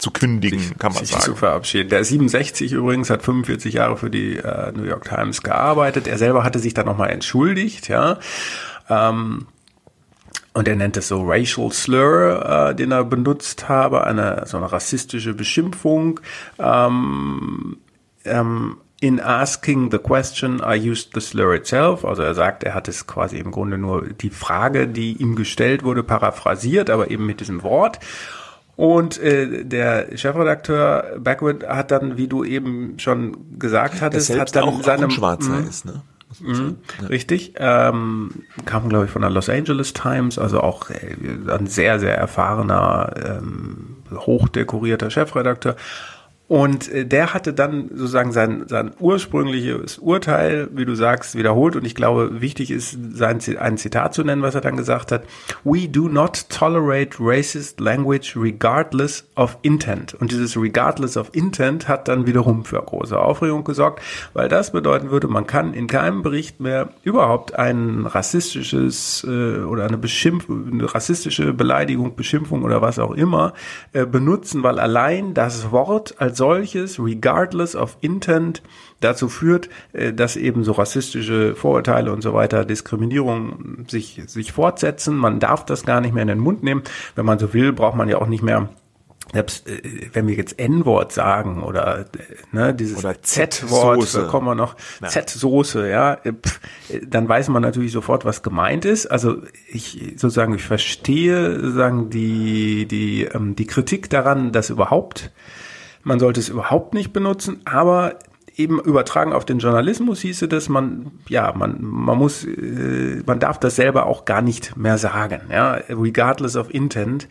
zu kündigen, sich, kann man sich sagen. zu verabschieden. Der 67 übrigens hat 45 Jahre für die äh, New York Times gearbeitet. Er selber hatte sich dann nochmal entschuldigt, ja. Ähm, und er nennt es so Racial Slur, äh, den er benutzt habe, eine so eine rassistische Beschimpfung. Ähm, ähm, in asking the question, I used the slur itself. Also er sagt, er hat es quasi im Grunde nur die Frage, die ihm gestellt wurde, paraphrasiert, aber eben mit diesem Wort. Und äh, der Chefredakteur Backwood hat dann, wie du eben schon gesagt hattest, hat dann auch, seinem auch Schwarzer mhm. ist, ne? Mhm, ja. Richtig. Ähm, kam, glaube ich, von der Los Angeles Times, also auch äh, ein sehr, sehr erfahrener, ähm, hochdekorierter Chefredakteur. Und äh, der hatte dann sozusagen sein, sein ursprüngliches Urteil, wie du sagst, wiederholt. Und ich glaube, wichtig ist, sein, ein Zitat zu nennen, was er dann gesagt hat. We do not tolerate racist language regardless of intent. Und dieses regardless of intent hat dann wiederum für große Aufregung gesorgt, weil das bedeuten würde, man kann in keinem Bericht mehr überhaupt ein rassistisches äh, oder eine, Beschimpf eine rassistische Beleidigung, Beschimpfung oder was auch immer äh, benutzen, weil allein das Wort als solches, regardless of intent, dazu führt, äh, dass eben so rassistische Vorurteile und so weiter, Diskriminierung sich, sich fortsetzen. Man darf das gar nicht mehr in den Mund nehmen. Wenn man so will, braucht man ja auch nicht mehr selbst äh, wenn wir jetzt N-Wort sagen oder äh, ne, dieses Z-Wort, da kommen wir noch, ja. Z-Soße, ja, pf, dann weiß man natürlich sofort, was gemeint ist. Also ich sozusagen, ich verstehe sozusagen die, die, ähm, die Kritik daran, dass überhaupt man sollte es überhaupt nicht benutzen, aber eben übertragen auf den Journalismus hieße das, man, ja, man, man muss, äh, man darf das selber auch gar nicht mehr sagen, ja, regardless of intent.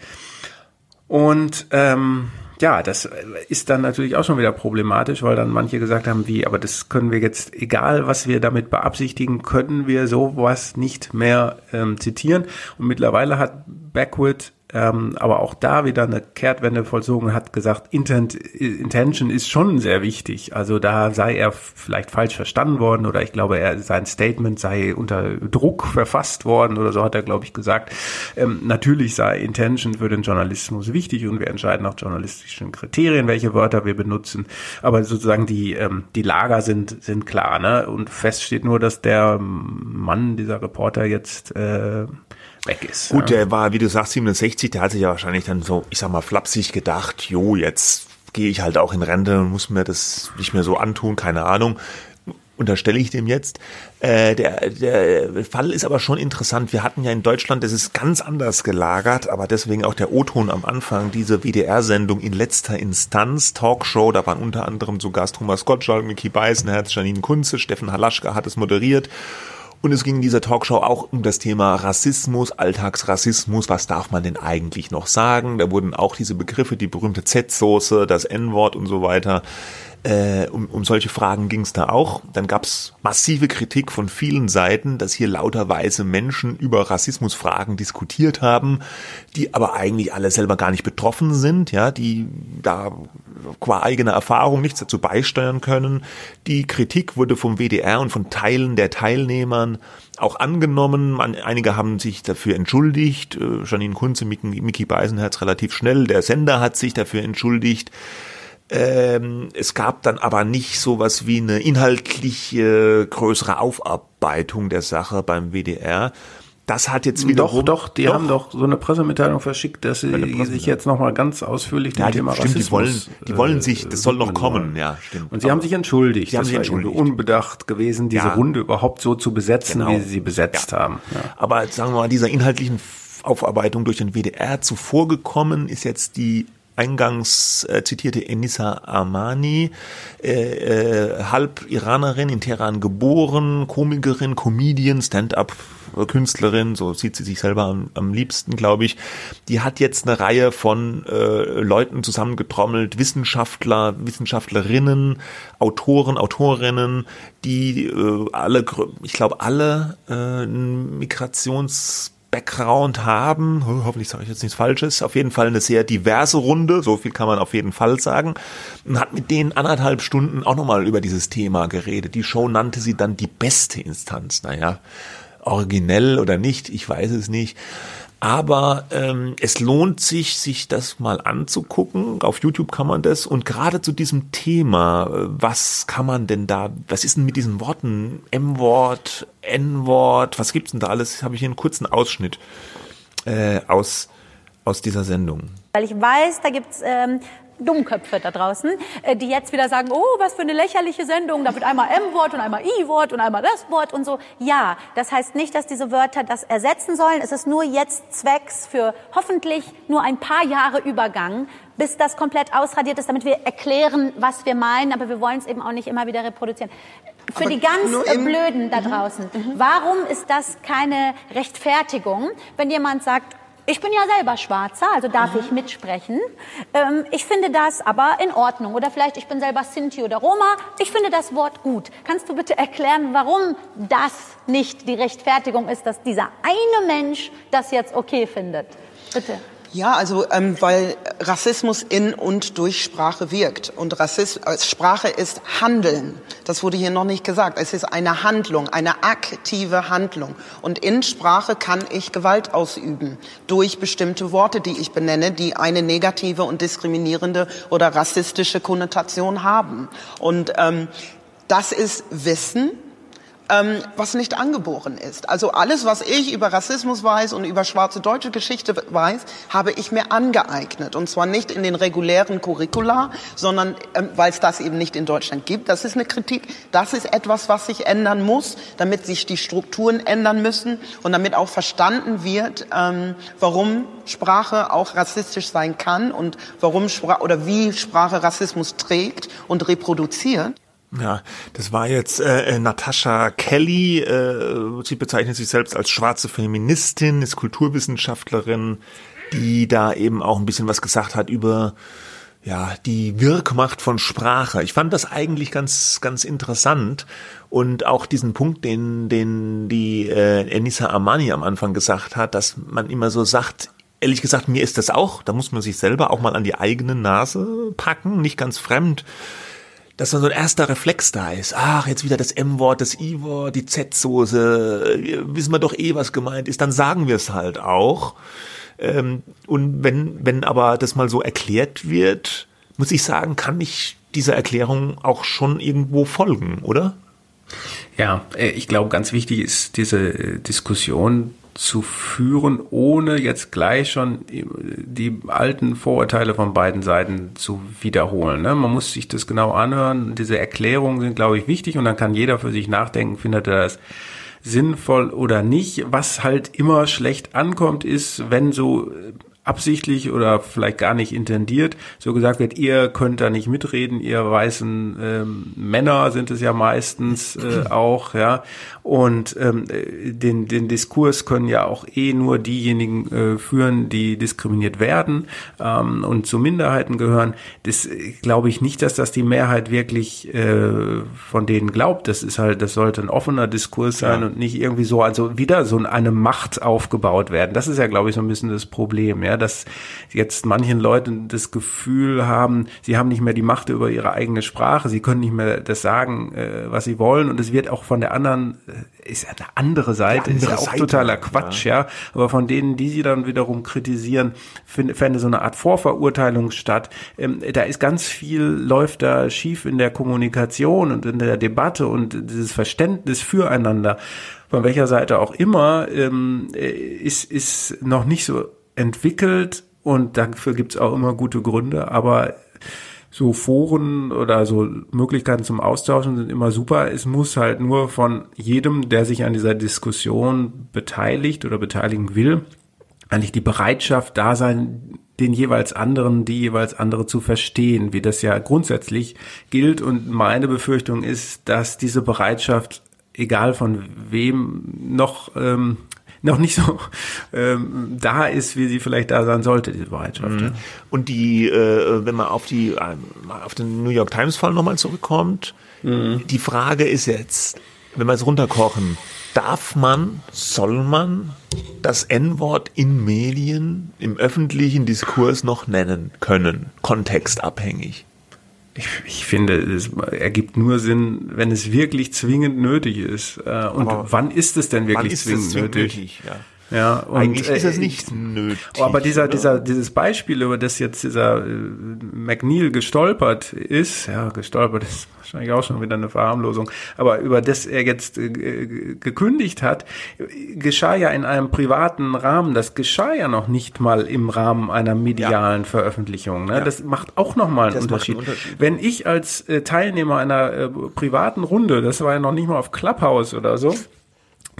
Und ähm, ja, das ist dann natürlich auch schon wieder problematisch, weil dann manche gesagt haben, wie, aber das können wir jetzt, egal was wir damit beabsichtigen, können wir sowas nicht mehr ähm, zitieren. Und mittlerweile hat Backwood ähm, aber auch da wieder eine Kehrtwende vollzogen hat gesagt, Intent, Intention ist schon sehr wichtig. Also da sei er vielleicht falsch verstanden worden oder ich glaube, er sein Statement sei unter Druck verfasst worden oder so hat er, glaube ich, gesagt. Ähm, natürlich sei Intention für den Journalismus wichtig und wir entscheiden nach journalistischen Kriterien, welche Wörter wir benutzen. Aber sozusagen die ähm, die Lager sind sind klar, ne? Und fest steht nur, dass der Mann, dieser Reporter jetzt äh, weg ist. Gut, der war, wie du sagst, 67, der hat sich ja wahrscheinlich dann so, ich sag mal, flapsig gedacht, jo, jetzt gehe ich halt auch in Rente und muss mir das nicht mehr so antun, keine Ahnung. Unterstelle ich dem jetzt. Äh, der, der Fall ist aber schon interessant. Wir hatten ja in Deutschland, das ist ganz anders gelagert, aber deswegen auch der O-Ton am Anfang, diese WDR-Sendung in letzter Instanz, Talkshow, da waren unter anderem so Gast Thomas Gottschalk, Mickey Beisenherz, Janine Kunze, Steffen Halaschka hat es moderiert. Und es ging in dieser Talkshow auch um das Thema Rassismus, Alltagsrassismus. Was darf man denn eigentlich noch sagen? Da wurden auch diese Begriffe, die berühmte Z-Soße, das N-Wort und so weiter äh, um, um solche Fragen ging es da auch. Dann gab es massive Kritik von vielen Seiten, dass hier lauterweise Menschen über Rassismusfragen diskutiert haben, die aber eigentlich alle selber gar nicht betroffen sind, ja, die da qua eigener Erfahrung nichts dazu beisteuern können. Die Kritik wurde vom WDR und von Teilen der Teilnehmern auch angenommen. Einige haben sich dafür entschuldigt. Äh, Janine Kunze, Mickey Beisenherz relativ schnell. Der Sender hat sich dafür entschuldigt. Ähm, es gab dann aber nicht sowas wie eine inhaltliche größere Aufarbeitung der Sache beim WDR. das hat jetzt wieder doch, doch, die doch. haben doch so eine Pressemitteilung verschickt, dass sie sich jetzt nochmal ganz ausführlich dem ja, Thema stimmt, Rassismus, die wollen, die wollen sich, das soll noch kommen, ja, stimmt. Und sie haben sich entschuldigt. Sie haben sich entschuldigt. unbedacht gewesen, diese ja. Runde überhaupt so zu besetzen, genau. wie sie sie besetzt ja. haben. Ja. Aber sagen wir mal, dieser inhaltlichen Aufarbeitung durch den WDR zuvorgekommen ist jetzt die eingangs äh, zitierte Enisa Armani, äh, äh, halb Iranerin, in Teheran geboren, Komikerin, Comedian, Stand-up Künstlerin, so sieht sie sich selber am, am liebsten, glaube ich. Die hat jetzt eine Reihe von äh, Leuten zusammengetrommelt, Wissenschaftler, Wissenschaftlerinnen, Autoren, Autorinnen, die äh, alle, ich glaube, alle äh, Migrations Background haben. Hoffentlich sage ich jetzt nichts Falsches. Auf jeden Fall eine sehr diverse Runde, so viel kann man auf jeden Fall sagen. Und hat mit denen anderthalb Stunden auch nochmal über dieses Thema geredet. Die Show nannte sie dann die beste Instanz. Naja, originell oder nicht, ich weiß es nicht. Aber ähm, es lohnt sich, sich das mal anzugucken. Auf YouTube kann man das. Und gerade zu diesem Thema, äh, was kann man denn da, was ist denn mit diesen Worten? M-Wort, N-Wort, was gibt's denn da alles? Habe ich hier einen kurzen Ausschnitt äh, aus, aus dieser Sendung. Weil ich weiß, da gibt's ähm, Dummköpfe da draußen, äh, die jetzt wieder sagen, oh, was für eine lächerliche Sendung, da wird einmal M-Wort und einmal I-Wort und einmal das Wort und so. Ja, das heißt nicht, dass diese Wörter das ersetzen sollen. Es ist nur jetzt zwecks für hoffentlich nur ein paar Jahre Übergang, bis das komplett ausradiert ist, damit wir erklären, was wir meinen, aber wir wollen es eben auch nicht immer wieder reproduzieren. Für aber die ganz Blöden da mhm. draußen, mhm. warum ist das keine Rechtfertigung, wenn jemand sagt, ich bin ja selber Schwarzer, also darf Aha. ich mitsprechen. Ähm, ich finde das aber in Ordnung. Oder vielleicht, ich bin selber Sinti oder Roma. Ich finde das Wort gut. Kannst du bitte erklären, warum das nicht die Rechtfertigung ist, dass dieser eine Mensch das jetzt okay findet? Bitte. Ja, also ähm, weil Rassismus in und durch Sprache wirkt. Und Rassismus, äh, Sprache ist Handeln. Das wurde hier noch nicht gesagt. Es ist eine Handlung, eine aktive Handlung. Und in Sprache kann ich Gewalt ausüben durch bestimmte Worte, die ich benenne, die eine negative und diskriminierende oder rassistische Konnotation haben. Und ähm, das ist Wissen, ähm, was nicht angeboren ist. Also alles, was ich über Rassismus weiß und über schwarze deutsche Geschichte weiß, habe ich mir angeeignet. Und zwar nicht in den regulären Curricula, sondern ähm, weil es das eben nicht in Deutschland gibt. Das ist eine Kritik. Das ist etwas, was sich ändern muss, damit sich die Strukturen ändern müssen und damit auch verstanden wird, ähm, warum Sprache auch rassistisch sein kann und warum Sprache oder wie Sprache Rassismus trägt und reproduziert. Ja, das war jetzt äh, äh, Natascha Kelly. Äh, sie bezeichnet sich selbst als schwarze Feministin, ist Kulturwissenschaftlerin, die da eben auch ein bisschen was gesagt hat über ja die Wirkmacht von Sprache. Ich fand das eigentlich ganz ganz interessant und auch diesen Punkt, den den die äh, Enisa Amani am Anfang gesagt hat, dass man immer so sagt, ehrlich gesagt, mir ist das auch, da muss man sich selber auch mal an die eigene Nase packen, nicht ganz fremd dass dann so ein erster Reflex da ist. Ach, jetzt wieder das M-Wort, das I-Wort, die Z-Soße, wissen wir doch eh, was gemeint ist, dann sagen wir es halt auch. Ähm, und wenn, wenn aber das mal so erklärt wird, muss ich sagen, kann ich dieser Erklärung auch schon irgendwo folgen, oder? Ja, äh, ich glaube, ganz wichtig ist diese Diskussion zu führen, ohne jetzt gleich schon die alten Vorurteile von beiden Seiten zu wiederholen. Ne? Man muss sich das genau anhören. Diese Erklärungen sind, glaube ich, wichtig und dann kann jeder für sich nachdenken, findet er das sinnvoll oder nicht. Was halt immer schlecht ankommt, ist, wenn so absichtlich oder vielleicht gar nicht intendiert so gesagt wird, ihr könnt da nicht mitreden, ihr weißen ähm, Männer sind es ja meistens äh, [LAUGHS] auch, ja, und ähm, den, den Diskurs können ja auch eh nur diejenigen äh, führen, die diskriminiert werden ähm, und zu Minderheiten gehören. Das äh, glaube ich nicht, dass das die Mehrheit wirklich äh, von denen glaubt. Das ist halt, das sollte ein offener Diskurs sein ja. und nicht irgendwie so, also wieder so eine Macht aufgebaut werden. Das ist ja, glaube ich, so ein bisschen das Problem, ja dass jetzt manchen Leuten das Gefühl haben, sie haben nicht mehr die Macht über ihre eigene Sprache, sie können nicht mehr das sagen, äh, was sie wollen und es wird auch von der anderen, äh, ist ja eine andere Seite, andere ist ja auch Seite, totaler Quatsch, ja. ja. Aber von denen, die sie dann wiederum kritisieren, fände so eine Art Vorverurteilung statt. Ähm, da ist ganz viel, läuft da schief in der Kommunikation und in der Debatte und dieses Verständnis füreinander. von welcher Seite auch immer, ähm, äh, ist, ist noch nicht so entwickelt und dafür gibt's auch immer gute Gründe, aber so Foren oder so Möglichkeiten zum Austauschen sind immer super. Es muss halt nur von jedem, der sich an dieser Diskussion beteiligt oder beteiligen will, eigentlich die Bereitschaft da sein, den jeweils anderen, die jeweils andere zu verstehen, wie das ja grundsätzlich gilt. Und meine Befürchtung ist, dass diese Bereitschaft, egal von wem, noch ähm, noch nicht so ähm, da ist, wie sie vielleicht da sein sollte, diese Bereitschaft. Mhm. Und die, äh, wenn man auf die äh, auf den New York Times Fall nochmal zurückkommt, mhm. die Frage ist jetzt, wenn wir es runterkochen, darf man, soll man das N-Wort in Medien, im öffentlichen Diskurs noch nennen können, kontextabhängig? Ich, ich finde, es ergibt nur Sinn, wenn es wirklich zwingend nötig ist. Äh, und Aber wann ist es denn wirklich zwingend, zwingend, nötig? nötig ja. Ja, und, Eigentlich ist es äh, nicht nötig. Aber dieser, oder? dieser, dieses Beispiel, über das jetzt dieser äh, McNeil gestolpert ist, ja, gestolpert ist [LAUGHS] wahrscheinlich auch schon wieder eine Verharmlosung, aber über das er jetzt äh, gekündigt hat, geschah ja in einem privaten Rahmen. Das geschah ja noch nicht mal im Rahmen einer medialen ja. Veröffentlichung. Ne? Ja. Das macht auch nochmal einen, Unterschied. einen Unterschied. Wenn ich als äh, Teilnehmer einer äh, privaten Runde, das war ja noch nicht mal auf Clubhouse oder so,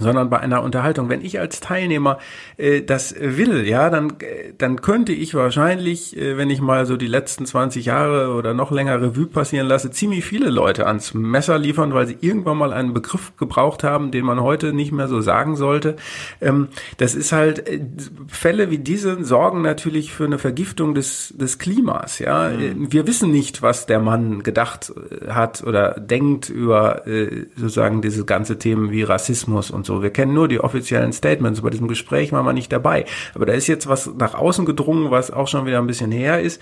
sondern bei einer Unterhaltung. Wenn ich als Teilnehmer äh, das will, ja, dann, äh, dann könnte ich wahrscheinlich, äh, wenn ich mal so die letzten 20 Jahre oder noch länger Revue passieren lasse, ziemlich viele Leute ans Messer liefern, weil sie irgendwann mal einen Begriff gebraucht haben, den man heute nicht mehr so sagen sollte. Ähm, das ist halt, äh, Fälle wie diese sorgen natürlich für eine Vergiftung des, des Klimas, ja. Mhm. Wir wissen nicht, was der Mann gedacht äh, hat oder denkt über äh, sozusagen diese ganze Themen wie Rassismus und so so. Wir kennen nur die offiziellen Statements. Bei diesem Gespräch waren wir nicht dabei. Aber da ist jetzt was nach außen gedrungen, was auch schon wieder ein bisschen her ist.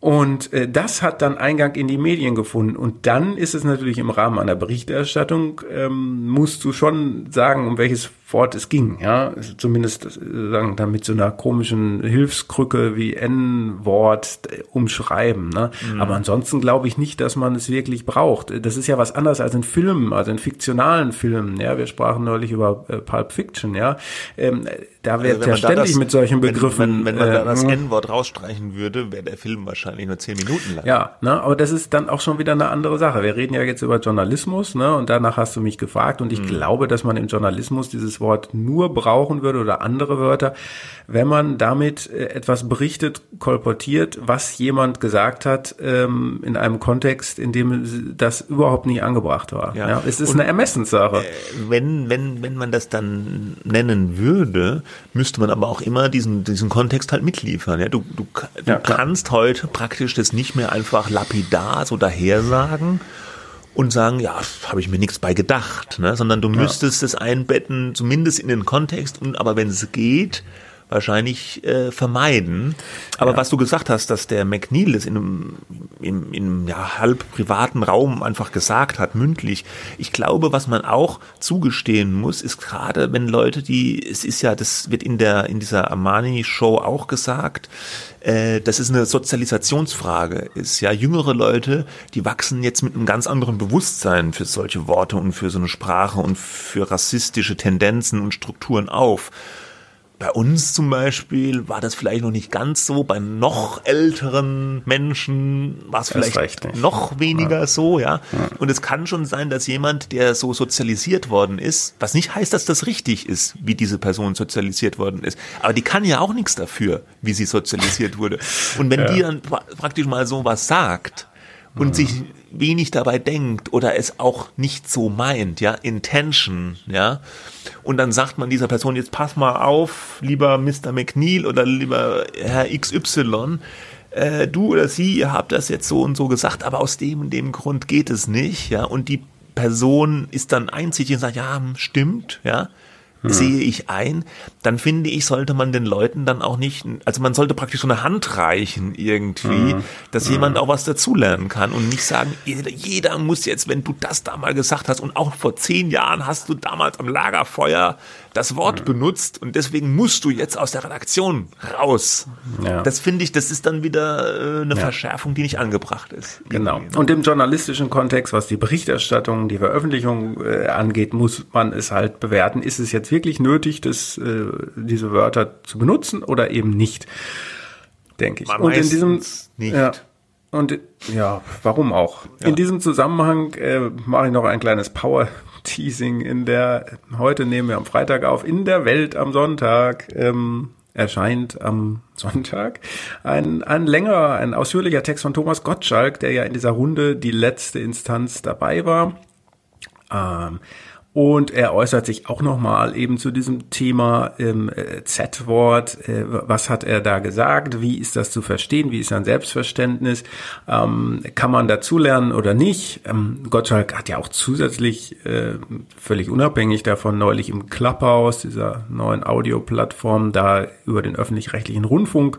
Und äh, das hat dann Eingang in die Medien gefunden. Und dann ist es natürlich im Rahmen einer Berichterstattung, ähm, musst du schon sagen, um welches Wort es ging, ja, also zumindest äh, sagen dann mit so einer komischen Hilfskrücke wie N-Wort äh, umschreiben, ne? Mhm. Aber ansonsten glaube ich nicht, dass man es wirklich braucht. Das ist ja was anderes als in Filmen, also in fiktionalen Filmen, ja. Wir sprachen neulich über äh, Pulp Fiction, ja. Ähm, da wird also ja ständig das, mit solchen Begriffen. Wenn, wenn, wenn man äh, da das N-Wort rausstreichen würde, wäre der Film wahrscheinlich nur zehn Minuten lang. Ja, ne, aber das ist dann auch schon wieder eine andere Sache. Wir reden ja jetzt über Journalismus, ne, und danach hast du mich gefragt und ich mhm. glaube, dass man im Journalismus dieses Wort nur brauchen würde oder andere Wörter, wenn man damit äh, etwas berichtet, kolportiert, was jemand gesagt hat ähm, in einem Kontext, in dem das überhaupt nicht angebracht war. Ja, ja es ist Und, eine Ermessenssache. Äh, wenn, wenn, wenn man das dann nennen würde, müsste man aber auch immer diesen, diesen Kontext halt mitliefern. Ja, du, du, du ja, kannst heute praktisch das nicht mehr einfach lapidar so daher sagen, und sagen, ja, habe ich mir nichts bei gedacht, ne? sondern du müsstest ja. es einbetten, zumindest in den Kontext, und aber wenn es geht, wahrscheinlich äh, vermeiden. Aber ja. was du gesagt hast, dass der McNeil es in einem, in, in einem ja, halb privaten Raum einfach gesagt hat, mündlich. Ich glaube, was man auch zugestehen muss, ist gerade, wenn Leute, die, es ist ja, das wird in der, in dieser Armani-Show auch gesagt, äh, das ist eine Sozialisationsfrage. Ist ja jüngere Leute, die wachsen jetzt mit einem ganz anderen Bewusstsein für solche Worte und für so eine Sprache und für rassistische Tendenzen und Strukturen auf. Bei uns zum Beispiel war das vielleicht noch nicht ganz so. Bei noch älteren Menschen war es vielleicht noch weniger ja. so, ja? ja. Und es kann schon sein, dass jemand, der so sozialisiert worden ist, was nicht heißt, dass das richtig ist, wie diese Person sozialisiert worden ist. Aber die kann ja auch nichts dafür, wie sie sozialisiert wurde. Und wenn [LAUGHS] ja. die dann praktisch mal so was sagt, und mhm. sich wenig dabei denkt oder es auch nicht so meint, ja, Intention, ja. Und dann sagt man dieser Person, jetzt pass mal auf, lieber Mr. McNeil oder lieber Herr XY, äh, du oder sie, ihr habt das jetzt so und so gesagt, aber aus dem und dem Grund geht es nicht, ja. Und die Person ist dann einzig und sagt, ja, stimmt, ja hm. sehe ich ein, dann finde ich, sollte man den Leuten dann auch nicht, also man sollte praktisch so eine Hand reichen irgendwie, hm. dass hm. jemand auch was dazulernen kann und nicht sagen, jeder, jeder muss jetzt, wenn du das da mal gesagt hast und auch vor zehn Jahren hast du damals am Lagerfeuer das Wort benutzt und deswegen musst du jetzt aus der Redaktion raus. Ja. Das finde ich, das ist dann wieder äh, eine ja. Verschärfung, die nicht angebracht ist. Genau. Ne? Und im journalistischen Kontext, was die Berichterstattung, die Veröffentlichung äh, angeht, muss man es halt bewerten. Ist es jetzt wirklich nötig, das, äh, diese Wörter zu benutzen oder eben nicht? Denke ich. Und in diesem nicht. Ja, und ja, warum auch? Ja. In diesem Zusammenhang äh, mache ich noch ein kleines Power Teasing in der, heute nehmen wir am Freitag auf, in der Welt am Sonntag, ähm, erscheint am [LAUGHS] Sonntag ein, ein längerer, ein ausführlicher Text von Thomas Gottschalk, der ja in dieser Runde die letzte Instanz dabei war. Ähm, und er äußert sich auch nochmal eben zu diesem Thema ähm, äh, Z-Wort. Äh, was hat er da gesagt? Wie ist das zu verstehen? Wie ist sein Selbstverständnis? Ähm, kann man dazulernen oder nicht? Ähm, Gottschalk hat ja auch zusätzlich, äh, völlig unabhängig davon, neulich im Clubhouse, dieser neuen Audioplattform, da über den öffentlich-rechtlichen Rundfunk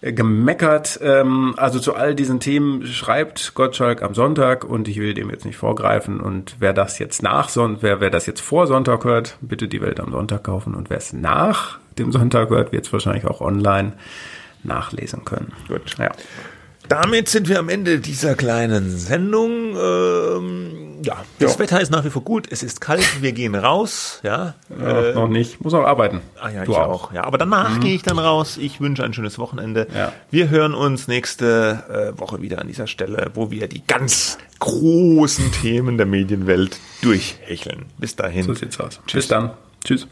gemeckert. Ähm, also zu all diesen Themen schreibt Gottschalk am Sonntag und ich will dem jetzt nicht vorgreifen. Und wer das jetzt nach Sonntag, wer, wer das jetzt vor Sonntag hört, bitte die Welt am Sonntag kaufen. Und wer es nach dem Sonntag hört, wird es wahrscheinlich auch online nachlesen können. Gut. Ja. Damit sind wir am Ende dieser kleinen Sendung. Ähm, ja, das jo. Wetter ist nach wie vor gut. Es ist kalt. Wir gehen raus. Ja, ja äh, noch nicht. Muss noch arbeiten. Ah ja, du ich auch. auch. Ja, aber danach mhm. gehe ich dann raus. Ich wünsche ein schönes Wochenende. Ja. Wir hören uns nächste äh, Woche wieder an dieser Stelle, wo wir die ganz großen Themen der Medienwelt durchhecheln. Bis dahin. So sieht's aus. Tschüss. Bis dann. Tschüss.